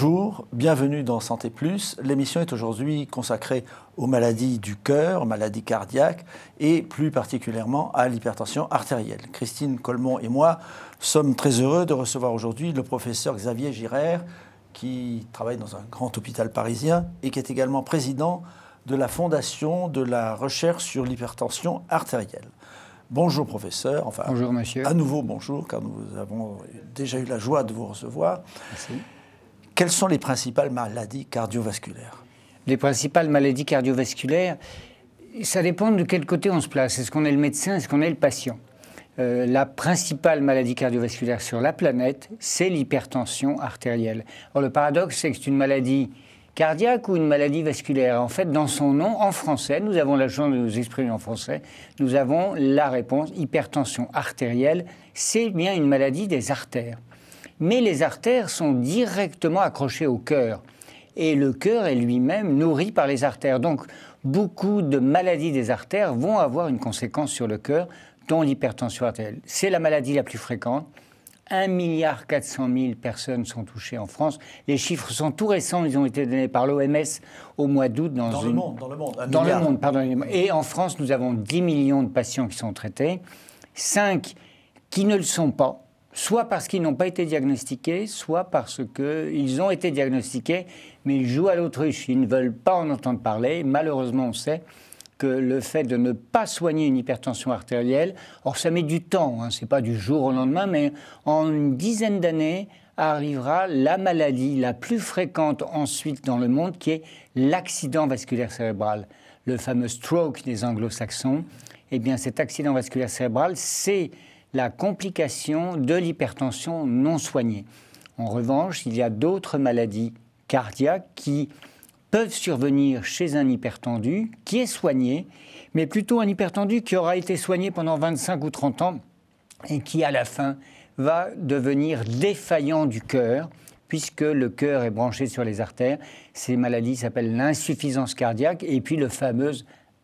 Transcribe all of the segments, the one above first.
Bonjour, bienvenue dans Santé Plus. L'émission est aujourd'hui consacrée aux maladies du cœur, maladies cardiaques et plus particulièrement à l'hypertension artérielle. Christine Colmont et moi sommes très heureux de recevoir aujourd'hui le professeur Xavier Girard qui travaille dans un grand hôpital parisien et qui est également président de la Fondation de la recherche sur l'hypertension artérielle. Bonjour professeur. Enfin, bonjour monsieur. À nouveau bonjour car nous avons déjà eu la joie de vous recevoir. Merci. Quelles sont les principales maladies cardiovasculaires Les principales maladies cardiovasculaires, ça dépend de quel côté on se place. Est-ce qu'on est le médecin, est-ce qu'on est le patient? Euh, la principale maladie cardiovasculaire sur la planète, c'est l'hypertension artérielle. Le paradoxe, c'est que c'est une maladie cardiaque ou une maladie vasculaire. En fait, dans son nom, en français, nous avons la chance de nous exprimer en français, nous avons la réponse hypertension artérielle, c'est bien une maladie des artères mais les artères sont directement accrochées au cœur. Et le cœur est lui-même nourri par les artères. Donc, beaucoup de maladies des artères vont avoir une conséquence sur le cœur, dont l'hypertension artérielle. C'est la maladie la plus fréquente. 1 milliard 400 000 personnes sont touchées en France. Les chiffres sont tout récents, ils ont été donnés par l'OMS au mois d'août dans, dans, le monde. Dans le monde, dans le monde pardon. Et en France, nous avons 10 millions de patients qui sont traités, 5 qui ne le sont pas, soit parce qu'ils n'ont pas été diagnostiqués, soit parce qu'ils ont été diagnostiqués, mais ils jouent à l'autruche, ils ne veulent pas en entendre parler. Malheureusement, on sait que le fait de ne pas soigner une hypertension artérielle, or ça met du temps, hein, ce n'est pas du jour au lendemain, mais en une dizaine d'années arrivera la maladie la plus fréquente ensuite dans le monde, qui est l'accident vasculaire cérébral, le fameux stroke des anglo-saxons. Eh bien, cet accident vasculaire cérébral, c'est la complication de l'hypertension non soignée. En revanche, il y a d'autres maladies cardiaques qui peuvent survenir chez un hypertendu qui est soigné, mais plutôt un hypertendu qui aura été soigné pendant 25 ou 30 ans et qui, à la fin, va devenir défaillant du cœur, puisque le cœur est branché sur les artères. Ces maladies s'appellent l'insuffisance cardiaque et puis le fameux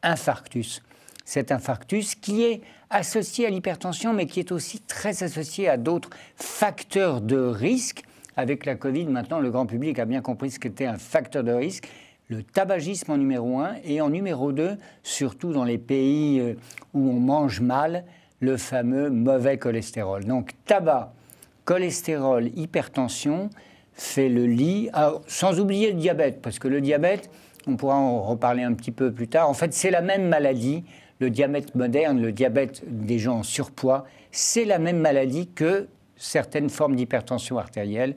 infarctus. Cet infarctus qui est associé à l'hypertension, mais qui est aussi très associé à d'autres facteurs de risque. Avec la Covid, maintenant, le grand public a bien compris ce qu'était un facteur de risque. Le tabagisme en numéro un et en numéro deux, surtout dans les pays euh, où on mange mal, le fameux mauvais cholestérol. Donc tabac, cholestérol, hypertension fait le lit, ah, sans oublier le diabète, parce que le diabète, on pourra en reparler un petit peu plus tard, en fait c'est la même maladie le diabète moderne, le diabète des gens en surpoids, c'est la même maladie que certaines formes d'hypertension artérielle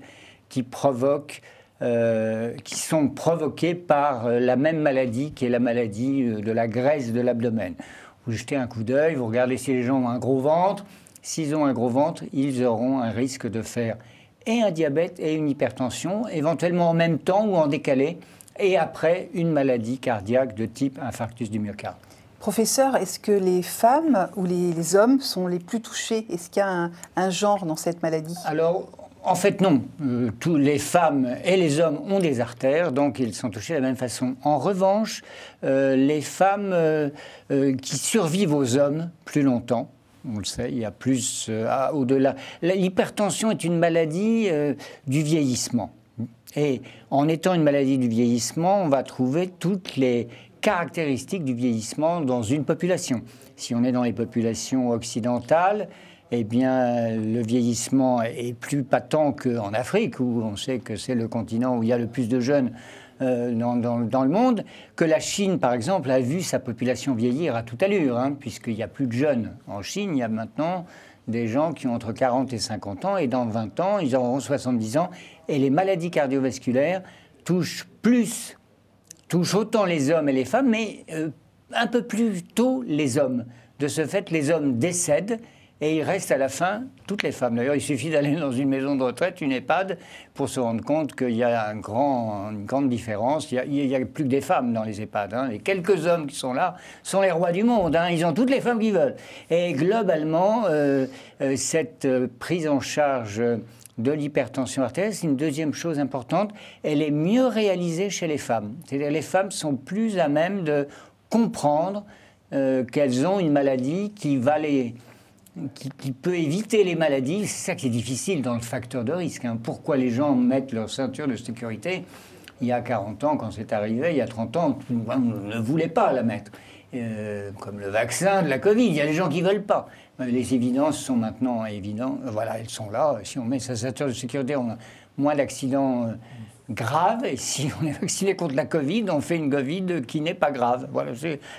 qui provoquent euh, qui sont provoquées par euh, la même maladie qui est la maladie euh, de la graisse de l'abdomen. Vous jetez un coup d'œil, vous regardez si les gens ont un gros ventre. S'ils ont un gros ventre, ils auront un risque de faire et un diabète et une hypertension, éventuellement en même temps ou en décalé, et après une maladie cardiaque de type infarctus du myocarde. Professeur, est-ce que les femmes ou les, hommes sont les plus touchés? Est-ce qu'il y a un, genre dans cette maladie? Alors, en fait, non. Euh, tous les femmes et les hommes ont des artères, donc ils sont touchés de la même façon. En revanche, euh, les femmes euh, qui survivent aux hommes plus longtemps, on le sait, il y a plus au-delà. L'hypertension est une maladie du vieillissement. Et en étant une maladie du vieillissement, on va trouver toutes les caractéristiques du vieillissement dans une population. Si on est dans les populations occidentales, eh bien, le vieillissement est plus patent qu'en Afrique, où on sait que c'est le continent où il y a le plus de jeunes euh, dans, le monde, que la Chine, par exemple, a vu sa population vieillir à toute allure, hein, puisqu'il n'y a plus de jeunes. En Chine, il y a maintenant des gens qui ont entre 40 et 50 ans, et dans 20 ans, ils auront 70 ans, et les maladies cardiovasculaires touchent plus touche autant les hommes et les femmes, mais euh, un peu plus tôt les hommes. De ce fait, les hommes décèdent et il reste à la fin toutes les femmes. D'ailleurs, il suffit d'aller dans une maison de retraite, une EHPAD, pour se rendre compte qu'il y a une grande différence. Il n'y a, plus que des femmes dans les EHPAD. Hein. Les quelques hommes qui sont là sont les rois du monde. Hein. Ils ont toutes les femmes qu'ils veulent. Et globalement, euh, euh, cette prise en charge de l'hypertension artérielle, c'est une deuxième chose importante, elle est mieux réalisée chez les femmes. C'est-à-dire les femmes sont plus à même de comprendre euh, qu'elles ont une maladie qui va les qui, peut éviter les maladies. C'est ça qui est difficile dans le facteur de risque. Hein. Pourquoi les gens mettent leur ceinture de sécurité Il y a 40 ans, quand c'est arrivé, il y a 30 ans, on ne voulait pas la mettre. Euh, comme le vaccin de la Covid, il y a des gens qui ne veulent pas. Les évidences sont maintenant évidentes. Voilà, elles sont là. Si on met sa ceinture de sécurité, on a moins d'accidents euh, grave. Et si on est vacciné contre la Covid, on fait une Covid qui n'est pas grave. Voilà,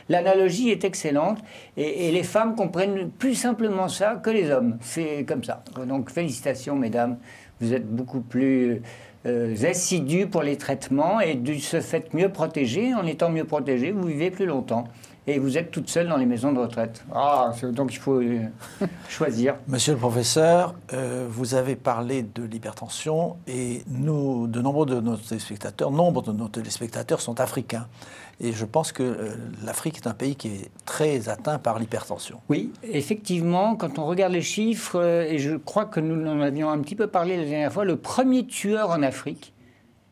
l'analogie est excellente et, les femmes comprennent plus simplement ça que les hommes. C'est comme ça. Donc félicitations, mesdames. Vous êtes beaucoup plus euh, assidus pour les traitements et de ce fait mieux protégés. En étant mieux protégés, vous vivez plus longtemps et vous êtes toute seule dans les maisons de retraite. Ah, donc il faut euh, choisir. Monsieur le professeur, euh, vous avez parlé de l'hypertension et nous, de nombreux de nos téléspectateurs, nombre de nos téléspectateurs sont africains. Et je pense que euh, l'Afrique est un pays qui est très atteint par l'hypertension. Oui, effectivement, quand on regarde les chiffres, et je crois que nous en avions un petit peu parlé la dernière fois, le premier tueur en Afrique,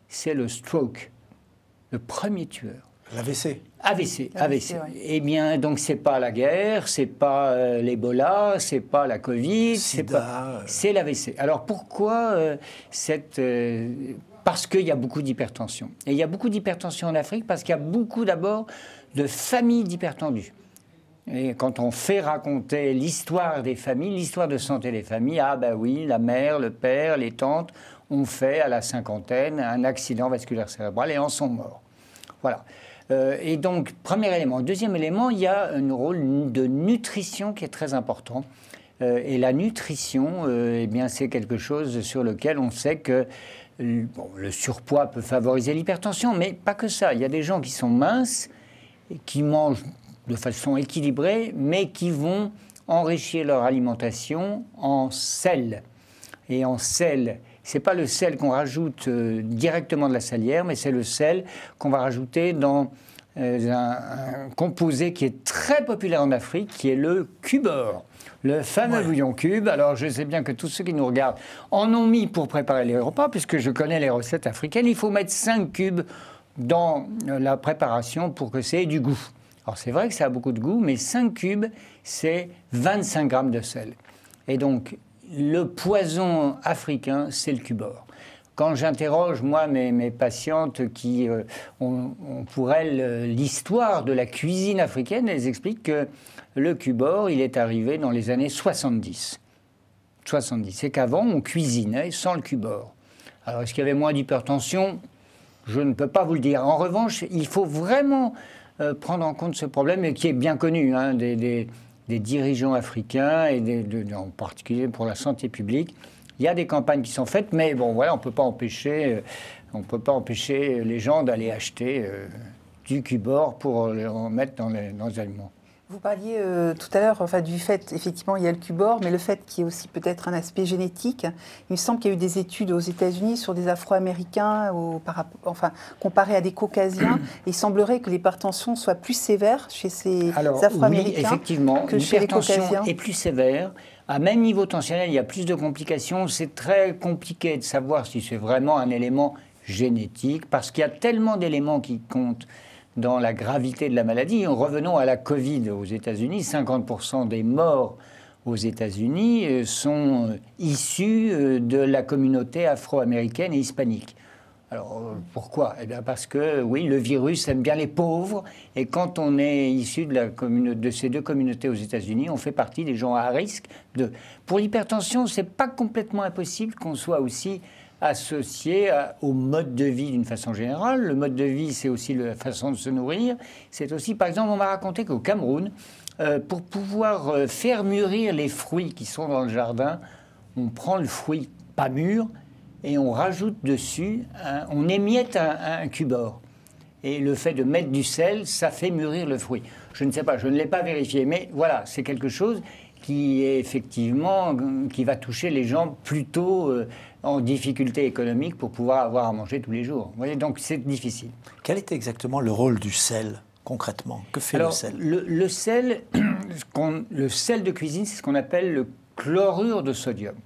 c'est le stroke. Le premier tueur. L'AVC. AVC, AVC. Eh bien, donc c'est pas la guerre, c'est pas euh, l'Ebola, c'est pas la Covid, c'est pas, c'est l'AVC. Alors pourquoi euh, cette euh, parce qu'il y a beaucoup d'hypertension. Et il y a beaucoup d'hypertension en Afrique parce qu'il y a beaucoup d'abord de familles d'hypertendus. Et quand on fait raconter l'histoire des familles, l'histoire de santé des familles, ah ben oui, la mère, le père, les tantes ont fait à la cinquantaine un accident vasculaire cérébral et en sont morts. Voilà. Euh, et donc, premier élément. Deuxième élément, il y a un rôle de nutrition qui est très important. Euh, et la nutrition, euh, eh bien, c'est quelque chose sur lequel on sait que le surpoids peut favoriser l'hypertension, mais pas que ça. Il y a des gens qui sont minces, qui mangent de façon équilibrée, mais qui vont enrichir leur alimentation en sel. Et en sel, c'est pas le sel qu'on rajoute euh, directement de la salière, mais c'est le sel qu'on va rajouter dans euh, un, composé qui est très populaire en Afrique, qui est le cubor. Le fameux bouillon cube. Alors, je sais bien que tous ceux qui nous regardent en ont mis pour préparer les repas, puisque je connais les recettes africaines. Il faut mettre 5 cubes dans euh, la préparation pour que ça ait du goût. Alors, c'est vrai que ça a beaucoup de goût, mais 5 cubes, c'est 25 grammes de sel. Et donc, le poison africain, c'est le cubor. Quand j'interroge, moi, mes, patientes qui euh, ont, pour elles l'histoire de la cuisine africaine, elles expliquent que le cubor, il est arrivé dans les années 70. 70. C'est qu'avant, on cuisinait sans le cubor. Alors, est-ce qu'il y avait moins d'hypertension? Je ne peux pas vous le dire. En revanche, il faut vraiment euh, prendre en compte ce problème, qui est bien connu hein, des dirigeants africains, et en particulier pour la santé publique. Il y a des campagnes qui sont faites, mais bon, voilà, on ne peut pas empêcher, on peut pas empêcher les gens d'aller acheter euh, du cubor pour le mettre dans les, dans les aliments. Vous parliez euh, tout à l'heure enfin, du fait, effectivement, il y a le cubor, mais le fait qu'il y ait aussi peut-être un aspect génétique. Il me semble qu'il y a eu des études aux États-Unis sur des Afro-Américains, enfin, comparés à des Caucasiens. il semblerait que l'hypertension soit plus sévère chez ces Afro-Américains effectivement, que chez les Caucasiens. est plus sévère. À même niveau tensionnel, il y a plus de complications. C'est très compliqué de savoir si c'est vraiment un élément génétique, parce qu'il y a tellement d'éléments qui comptent dans la gravité de la maladie. Revenons à la Covid aux États-Unis. 50% des morts aux États-Unis euh, sont euh, issus euh, de la communauté afro-américaine et hispanique. Alors pourquoi? Eh bien parce que oui, le virus aime bien les pauvres et quand on est issu de, ces deux communautés aux États-Unis, on fait partie des gens à risque de. Pour l'hypertension, c'est pas complètement impossible qu'on soit aussi associé au mode de vie d'une façon générale. Le mode de vie, c'est aussi la façon de se nourrir. C'est aussi, par exemple, on m'a raconté qu'au Cameroun, euh, pour pouvoir euh, faire mûrir les fruits qui sont dans le jardin, on prend le fruit pas mûr et on rajoute dessus, on émiette un, un cubor. Et le fait de mettre du sel, ça fait mûrir le fruit. Je ne sais pas, je ne l'ai pas vérifié, mais voilà, c'est quelque chose qui est effectivement qui va toucher les gens plutôt euh, en difficulté économique pour pouvoir avoir à manger tous les jours. Vous voyez, donc c'est difficile. Quel était exactement le rôle du sel concrètement? Que fait le sel? le, sel, le sel de cuisine, c'est ce qu'on appelle le chlorure de sodium.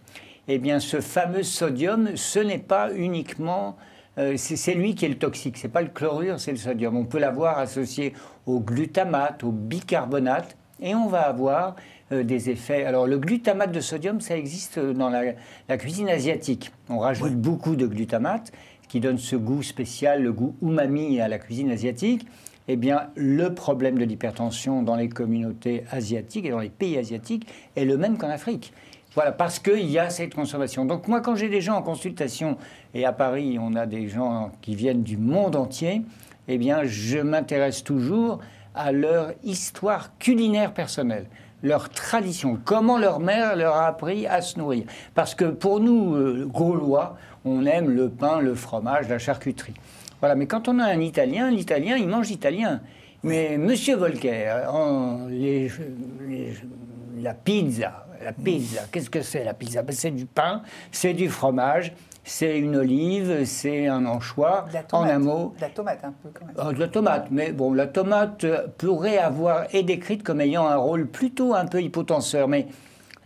Eh bien, ce fameux sodium, ce n'est pas uniquement euh, c'est lui qui est le toxique, c'est pas le chlorure, c'est le sodium. On peut l'avoir associé au glutamate, au bicarbonate, et on va avoir euh, des effets. Alors le glutamate de sodium, ça existe dans la, cuisine asiatique. On rajoute beaucoup de glutamate, qui donne ce goût spécial, le goût umami à la cuisine asiatique. Eh bien, le problème de l'hypertension dans les communautés asiatiques et dans les pays asiatiques est le même qu'en Afrique. Voilà, parce qu'il y a cette consommation. Donc moi, quand j'ai des gens en consultation, et à Paris, on a des gens qui viennent du monde entier, eh bien, je m'intéresse toujours à leur histoire culinaire personnelle, leur tradition, comment leur mère leur a appris à se nourrir. Parce que pour nous, euh, Gaulois, on aime le pain, le fromage, la charcuterie. Voilà, mais quand on a un Italien, l'Italien, il mange italien. Mais Monsieur Volcker, la pizza, la pizza, qu'est-ce que c'est la pizza? Ben, C'est du pain, c'est du fromage, c'est une olive, c'est un anchois, en un mot. De la tomate un peu quand même. Ah, de la tomate, mais bon, la tomate pourrait avoir, est décrite comme ayant un rôle plutôt un peu hypotenseur, mais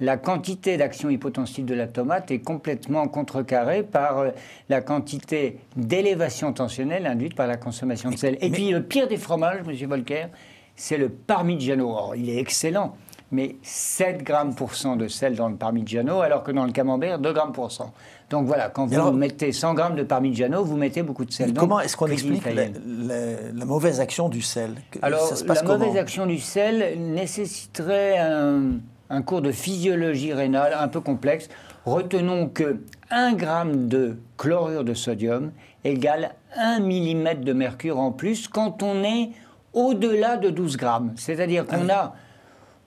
la quantité d'action hypotensive de la tomate est complètement contrecarrée par euh, la quantité d'élévation tensionnelle induite par la consommation de sel. Et puis le pire des fromages, M. Volcker, c'est le parmigiano. il est excellent, mais 7 grammes pour cent de sel dans le parmigiano, alors que dans le camembert, 2 grammes pour cent. Donc voilà, quand vous mettez 100 grammes de parmigiano, vous mettez beaucoup de sel. comment est-ce qu'on explique la, mauvaise action du sel? Alors, la mauvaise action du sel nécessiterait un un cours de physiologie rénale un peu complexe. Retenons que 1 gramme de chlorure de sodium égale 1 mm de mercure en plus quand on est au-delà de 12 grammes. C'est-à-dire qu'on a,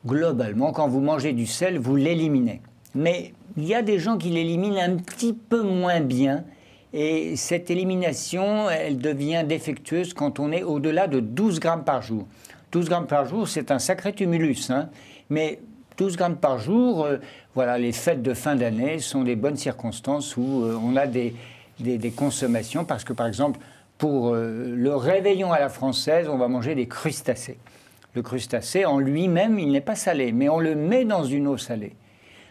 globalement, quand vous mangez du sel, vous l'éliminez. Mais il y a des gens qui l'éliminent un petit peu moins bien. Et cette élimination, elle devient défectueuse quand on est au-delà de 12 grammes par jour. 12 grammes par jour, c'est un sacré tumulus. Hein. Mais 12 grammes par jour, euh, voilà, les fêtes de fin d'année sont des bonnes circonstances où euh, on a des, des, consommations, parce que par exemple, pour euh, le réveillon à la française, on va manger des crustacés. Le crustacé, en lui-même, il n'est pas salé, mais on le met dans une eau salée.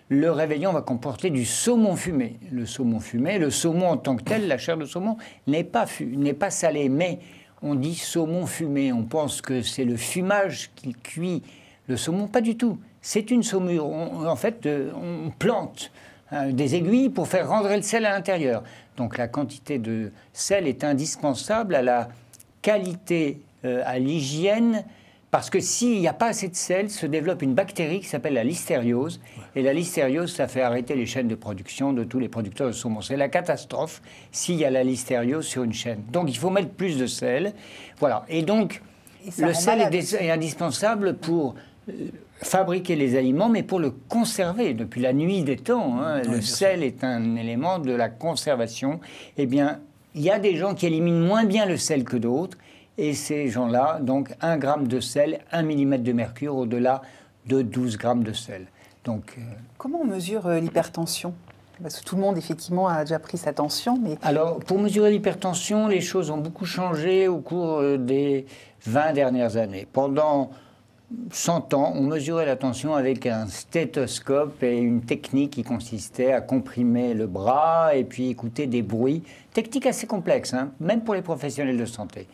Le réveillon va comporter du saumon fumé. Le saumon fumé, le saumon en tant que tel, la chair de saumon, n'est pas, n'est pas salée, mais on dit saumon fumé. On pense que c'est le fumage qui cuit le saumon. Pas du tout c'est une saumure. en fait, euh, on plante hein, des aiguilles pour faire rentrer le sel à l'intérieur. Donc la quantité de sel est indispensable à la qualité, euh, à l'hygiène, parce que s'il n'y a pas assez de sel, se développe une bactérie qui s'appelle la listériose. Et la listériose, ça fait arrêter les chaînes de production de tous les producteurs de saumon. C'est la catastrophe s'il y a la listériose sur une chaîne. Donc il faut mettre plus de sel. Voilà. Et donc, le sel est, indispensable pour euh, fabriquer les aliments, mais pour le conserver depuis la nuit des temps. Hein. le sel est un élément de la conservation. Eh bien, il y a des gens qui éliminent moins bien le sel que d'autres, et ces gens-là, donc 1 gramme de sel, 1 mm de mercure au-delà de 12 grammes de sel. Donc, euh, Comment on mesure euh, l'hypertension? Parce que tout le monde, effectivement, a déjà pris sa tension. Mais... Alors, pour mesurer l'hypertension, les choses ont beaucoup changé au cours euh, des 20 dernières années. Pendant 100 ans, on mesurait la tension avec un stéthoscope et une technique qui consistait à comprimer le bras et puis écouter des bruits. Technique assez complexe, hein, même pour les professionnels de santé,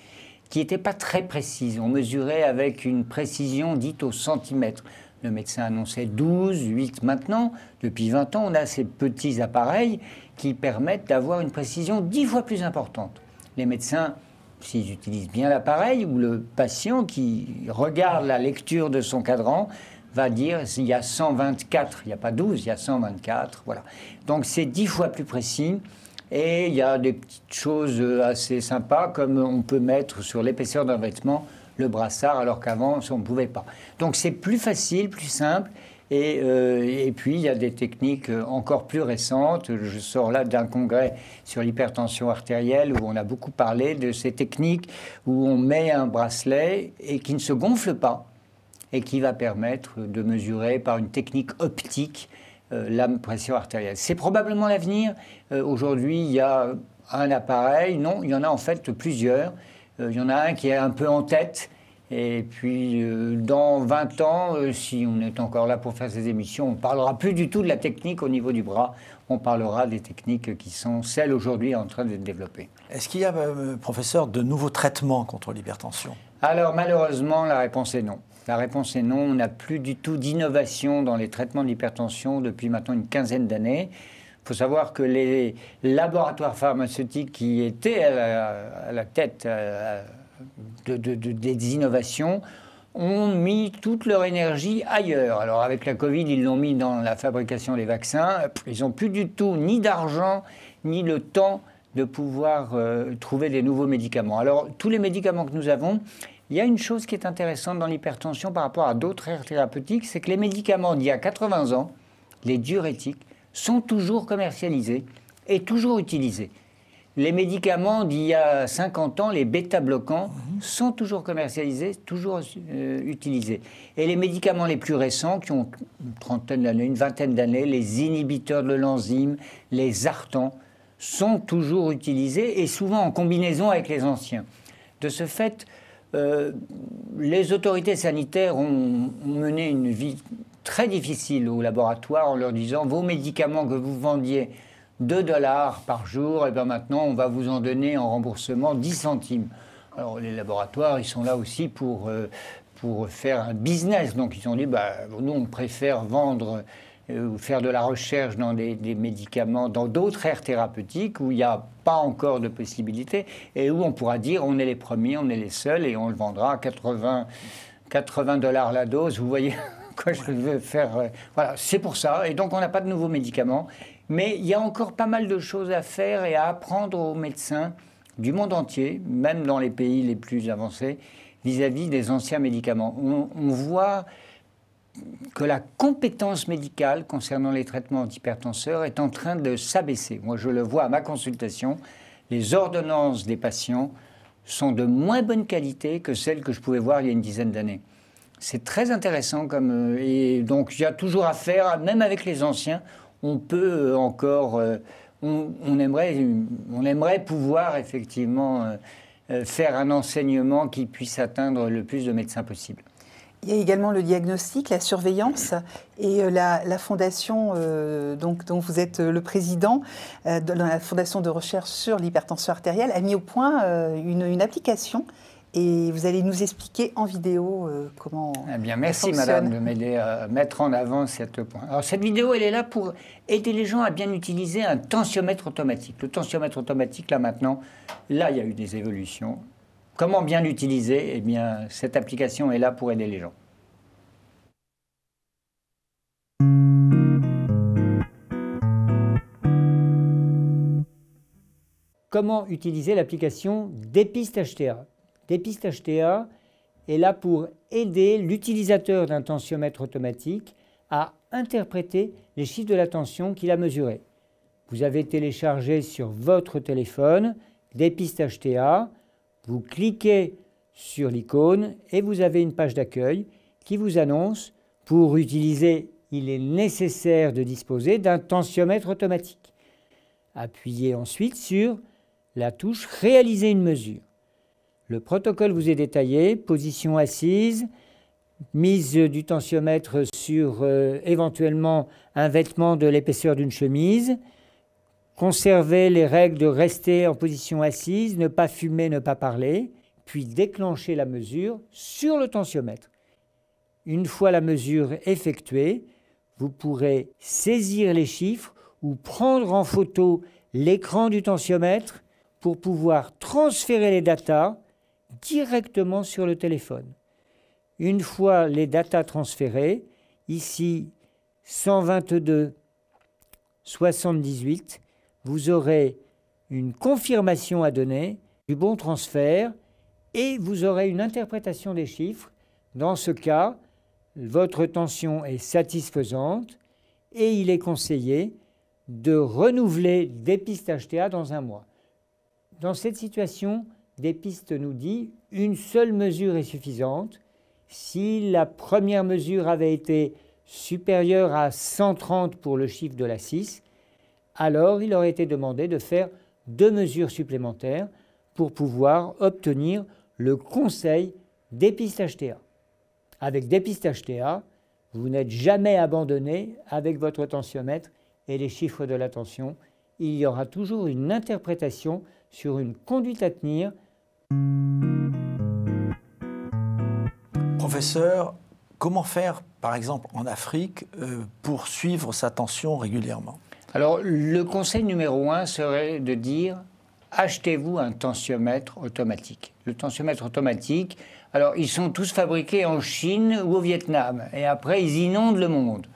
qui n'était pas très précise. On mesurait avec une précision dite au centimètre. Le médecin annonçait 12, 8 maintenant. Depuis 20 ans, on a ces petits appareils qui permettent d'avoir une précision 10 fois plus importante. Les médecins s'ils utilisent bien l'appareil, ou le patient qui regarde la lecture de son cadran va dire s'il y a 124, il n'y a pas 12, il y a 124, voilà. Donc c'est 10 fois plus précis. Et il y a des petites choses assez sympas, comme on peut mettre sur l'épaisseur d'un vêtement le brassard, alors qu'avant, on ne pouvait pas. Donc c'est plus facile, plus simple. Euh, et, puis, il y a des techniques euh, encore plus récentes. Je sors là d'un congrès sur l'hypertension artérielle où on a beaucoup parlé de ces techniques où on met un bracelet et qui ne se gonfle pas et qui va permettre de mesurer par une technique optique euh, la pression artérielle. C'est probablement l'avenir. Aujourd'hui, il y a un appareil. Non, il y en a en fait plusieurs. il y en a un qui est un peu en tête et puis, euh, dans 20 ans, euh, si on est encore là pour faire ces émissions, on ne parlera plus du tout de la technique au niveau du bras. On parlera des techniques qui sont celles aujourd'hui en train de développer. Est-ce qu'il y a, euh, professeur, de nouveaux traitements contre l'hypertension? Alors, malheureusement, la réponse est non. La réponse est non. On n'a plus du tout d'innovation dans les traitements de l'hypertension depuis maintenant une quinzaine d'années. Il faut savoir que les laboratoires pharmaceutiques qui étaient à la, tête euh, des innovations ont mis toute leur énergie ailleurs. Alors avec la Covid, ils l'ont mis dans la fabrication des vaccins. Ils n'ont plus du tout ni d'argent, ni le temps de pouvoir euh, trouver des nouveaux médicaments. Alors tous les médicaments que nous avons, il y a une chose qui est intéressante dans l'hypertension par rapport à d'autres aires thérapeutiques, c'est que les médicaments d'il y a 80 ans, les diurétiques, sont toujours commercialisés et toujours utilisés. Les médicaments d'il y a 50 ans, les bêta-bloquants, sont toujours commercialisés, toujours euh, utilisés. Et les médicaments les plus récents, qui ont une trentaine d'années, une vingtaine d'années, les inhibiteurs de l'enzyme, les artans, sont toujours utilisés et souvent en combinaison avec les anciens. De ce fait, euh, les autorités sanitaires ont, mené une vie très difficile au laboratoire en leur disant vos médicaments que vous vendiez 2 dollars par jour, et eh bien maintenant on va vous en donner en remboursement 10 centimes. Alors les laboratoires, ils sont là aussi pour, euh, pour faire un business. Donc ils ont dit, bah, nous on préfère vendre ou faire de la recherche dans des, médicaments, dans d'autres aires thérapeutiques où il n'y a pas encore de possibilité et où on pourra dire on est les premiers, on est les seuls et on le vendra à 80, 80 dollars la dose. Vous voyez quoi je veux faire euh, Voilà, c'est pour ça. Et donc on n'a pas de nouveaux médicaments. Mais il y a encore pas mal de choses à faire et à apprendre aux médecins du monde entier, même dans les pays les plus avancés, vis-à-vis des anciens médicaments. On, voit que la compétence médicale concernant les traitements antihypertenseurs est en train de s'abaisser. Moi, je le vois à ma consultation, les ordonnances des patients sont de moins bonne qualité que celles que je pouvais voir il y a une dizaine d'années. C'est très intéressant comme euh, et donc il y a toujours à faire, même avec les anciens, on peut encore euh, on, aimerait, on aimerait pouvoir effectivement euh, euh, faire un enseignement qui puisse atteindre le plus de médecins possible. Il y a également le diagnostic, la surveillance et euh, la, fondation donc, dont vous êtes le président, de la fondation de recherche sur l'hypertension artérielle, a mis au point une, une application et vous allez nous expliquer en vidéo euh, comment. Eh bien, merci Madame de m'aider à mettre en avant cette point. Alors cette vidéo, elle est là pour aider les gens à bien utiliser un tensiomètre automatique. Le tensiomètre automatique, là maintenant, là il y a eu des évolutions. Comment bien l'utiliser? Eh cette application est là pour aider les gens. Comment utiliser l'application Dépiste HTA Dépistage TA est là pour aider l'utilisateur d'un tensiomètre automatique à interpréter les chiffres de la tension qu'il a mesurés. Vous avez téléchargé sur votre téléphone Dépistage TA, vous cliquez sur l'icône et vous avez une page d'accueil qui vous annonce pour utiliser, il est nécessaire de disposer d'un tensiomètre automatique. Appuyez ensuite sur la touche Réaliser une mesure. Le protocole vous est détaillé, position assise, mise du tensiomètre sur euh, éventuellement un vêtement de l'épaisseur d'une chemise, conservez les règles de rester en position assise, ne pas fumer, ne pas parler, puis déclencher la mesure sur le tensiomètre. Une fois la mesure effectuée, vous pourrez saisir les chiffres ou prendre en photo l'écran du tensiomètre pour pouvoir transférer les datas directement sur le téléphone. Une fois les datas transférées, ici 122 78, vous aurez une confirmation à donner du bon transfert et vous aurez une interprétation des chiffres. Dans ce cas, votre tension est satisfaisante et il est conseillé de renouveler des pistes HTA dans un mois. Dans cette situation, des pistes nous dit une seule mesure est suffisante. Si la première mesure avait été supérieure à 130 pour le chiffre de la 6, alors il aurait été demandé de faire deux mesures supplémentaires pour pouvoir obtenir le conseil dépistage TA. Avec dépistage TA, vous n'êtes jamais abandonné avec votre tensiomètre et les chiffres de la tension. Il y aura toujours une interprétation sur une conduite à tenir Professeur, comment faire, par exemple, en Afrique, euh, pour suivre sa tension régulièrement? Alors, le conseil numéro un serait de dire achetez-vous un tensiomètre automatique. Le tensiomètre automatique, alors ils sont tous fabriqués en Chine ou au Vietnam, et après ils inondent le monde.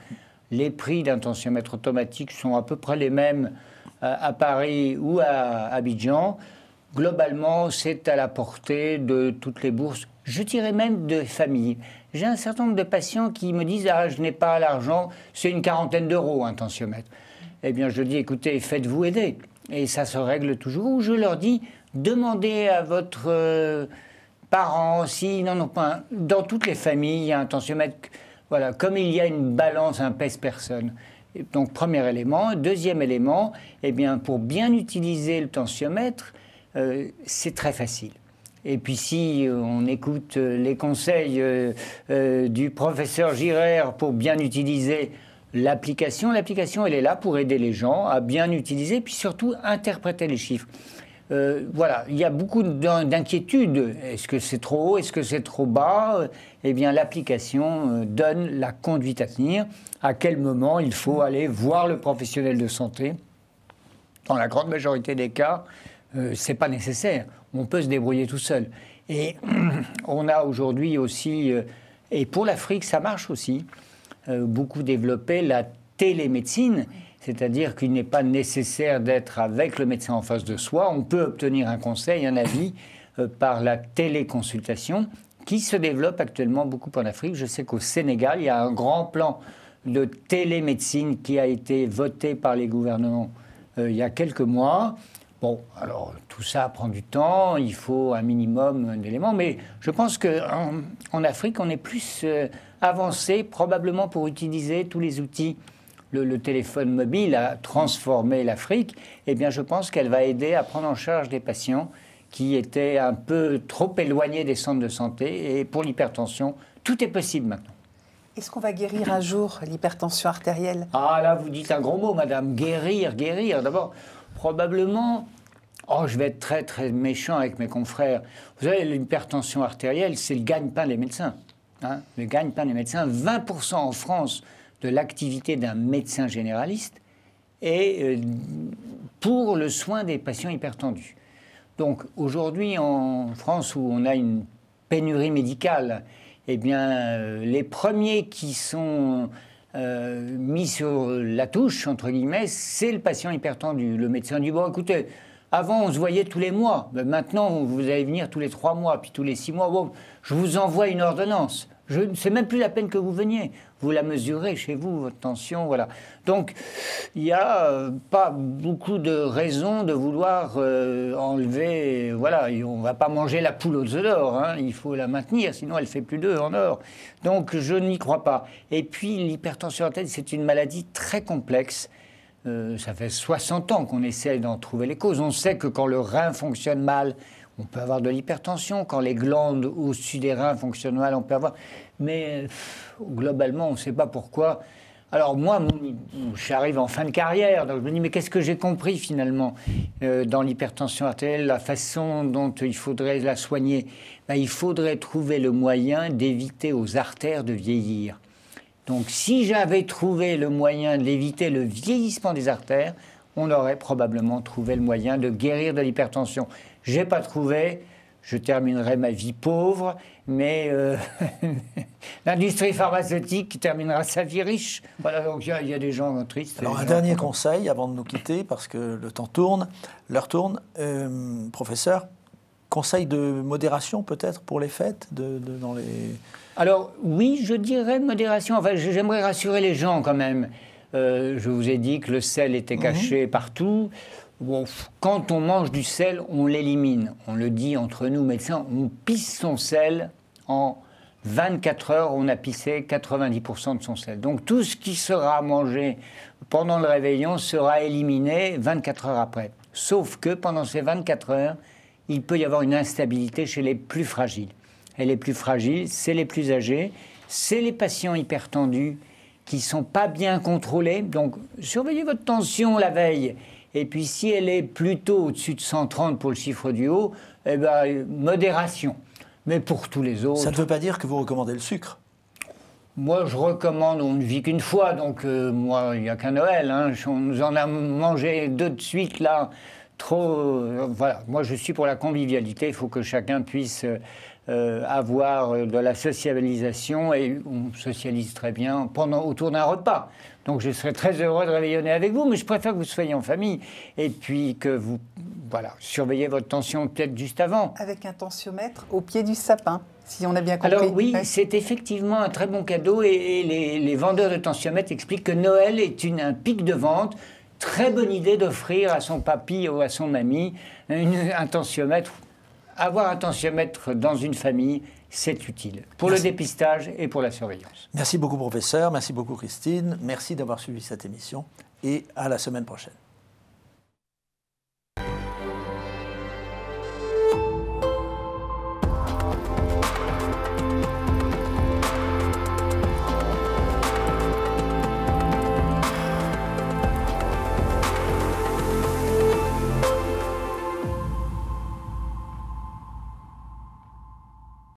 Les prix d'un tensiomètre automatique sont à peu près les mêmes euh, à Paris ou à Abidjan. Globalement, c'est à la portée de toutes les bourses, je dirais même de familles. J'ai un certain nombre de patients qui me disent Ah, je n'ai pas l'argent, c'est une quarantaine d'euros un tensiomètre. Eh bien, je dis Écoutez, faites-vous aider et ça se règle toujours. Ou je leur dis, demandez à votre euh, parent s'ils n'en ont pas. Dans toutes les familles, il y a un tensiomètre. Voilà, comme il y a une balance, un pèse-personne. Donc, premier élément. Deuxième élément, eh bien, pour bien utiliser le tensiomètre, euh, c'est très facile. Et puis si on écoute les conseils euh, du professeur Girer pour bien utiliser l'application. L'application, elle est là pour aider les gens à bien utiliser, puis surtout interpréter les chiffres. Euh, voilà, il y a beaucoup d'inquiétudes. Est-ce que c'est trop haut? Est-ce que c'est trop bas? Eh bien, l'application euh, donne la conduite à tenir. À quel moment il faut aller voir le professionnel de santé? Dans la grande majorité des cas, euh, c'est pas nécessaire. On peut se débrouiller tout seul. Et on a aujourd'hui aussi, et pour l'Afrique, ça marche aussi. Euh, beaucoup développé la télémédecine, c'est-à-dire qu'il n'est pas nécessaire d'être avec le médecin en face de soi. On peut obtenir un conseil, un avis euh, par la téléconsultation qui se développe actuellement beaucoup en Afrique. Je sais qu'au Sénégal, il y a un grand plan de télémédecine qui a été voté par les gouvernements euh, il y a quelques mois. Bon, alors tout ça prend du temps, il faut un minimum d'éléments, mais je pense qu'en en, Afrique, on est plus avancer probablement pour utiliser tous les outils. Le, téléphone mobile a transformé l'Afrique, eh bien je pense qu'elle va aider à prendre en charge des patients qui étaient un peu trop éloignés des centres de santé. Et pour l'hypertension, tout est possible maintenant. Est-ce qu'on va guérir un jour l'hypertension artérielle? Ah là, vous dites un gros mot, madame. Guérir, guérir. D'abord, probablement, oh, je vais être très très méchant avec mes confrères. Vous savez, l'hypertension artérielle, c'est le gagne-pain des médecins hein, le gagne-pain des médecins, 20% en France de l'activité d'un médecin généraliste est euh, pour le soin des patients hypertendus. Donc aujourd'hui en France où on a une pénurie médicale, eh bien euh, les premiers qui sont euh, mis sur la touche, entre guillemets, c'est le patient hypertendu. Le médecin dit, bon écoutez, avant, on se voyait tous les mois. Mais maintenant, vous allez venir tous les trois mois, puis tous les six mois. Bon, je vous envoie une ordonnance. Je ne sais même plus la peine que vous veniez. Vous la mesurez chez vous, votre tension, voilà. Donc, il n'y a euh, pas beaucoup de raisons de vouloir euh, enlever. Voilà, on ne va pas manger la poule aux œufs d'or. Hein. il faut la maintenir, sinon elle fait plus d'œufs en or. Donc, je n'y crois pas. Et puis, l'hypertension artérielle, c'est une maladie très complexe euh, ça fait 60 ans qu'on essaie d'en trouver les causes. On sait que quand le rein fonctionne mal, on peut avoir de l'hypertension. Quand les glandes au-dessus des reins fonctionnent mal, on peut avoir. Mais globalement, on ne sait pas pourquoi. Alors moi, j'arrive en fin de carrière, donc je me dis, mais qu'est-ce que j'ai compris finalement euh, dans l'hypertension artérielle, la façon dont il faudrait la soigner? Ben, Il faudrait trouver le moyen d'éviter aux artères de vieillir. Donc si j'avais trouvé le moyen d'éviter le vieillissement des artères, on aurait probablement trouvé le moyen de guérir de l'hypertension. Je n'ai pas trouvé, je terminerai ma vie pauvre, mais euh, l'industrie pharmaceutique terminera sa vie riche. Voilà, donc il y, a des gens tristes. Alors un dernier conseil avant de nous quitter, parce que le temps tourne, l'heure tourne. Euh, professeur, conseil de modération peut-être pour les fêtes de, dans les... Alors oui, je dirais modération. Enfin, j'aimerais rassurer les gens quand même. Euh, je vous ai dit que le sel était caché mhm. partout. Bon, quand on mange du sel, on l'élimine. On le dit entre nous médecins, on pisse son sel en 24 heures, on a pissé 90% de son sel. Donc tout ce qui sera mangé pendant le réveillon sera éliminé 24 heures après. Sauf que pendant ces 24 heures, il peut y avoir une instabilité chez les plus fragiles et les plus fragiles, c'est les plus âgés, c'est les patients hypertendus qui sont pas bien contrôlés. Donc, surveillez votre tension la veille. Et puis, si elle est plutôt au-dessus de 130 pour le chiffre du haut, eh ben, modération. Mais pour tous les autres. Ça ne veut pas dire que vous recommandez le sucre moi, je recommande, on ne vit qu'une fois, donc euh, moi, il n'y a qu'un Noël. Hein. On nous en a mangé deux de suite, là. Trop. Euh, voilà. Moi, je suis pour la convivialité. Il faut que chacun puisse euh, avoir de la socialisation et on socialise très bien pendant, autour d'un repas. Donc, je serais très heureux de réveillonner avec vous, mais je préfère que vous soyez en famille et puis que vous, voilà, surveillez votre tension peut-être juste avant. Avec un tensiomètre au pied du sapin si on a bien compris. Alors oui, c'est effectivement un très bon cadeau et, les, vendeurs de tensiomètres expliquent que Noël est une, un pic de vente. Très bonne idée d'offrir à son papy ou à son mamie un tensiomètre. Avoir un tensiomètre dans une famille, c'est utile pour le dépistage et pour la surveillance. Merci beaucoup professeur, merci beaucoup Christine, merci d'avoir suivi cette émission et à la semaine prochaine.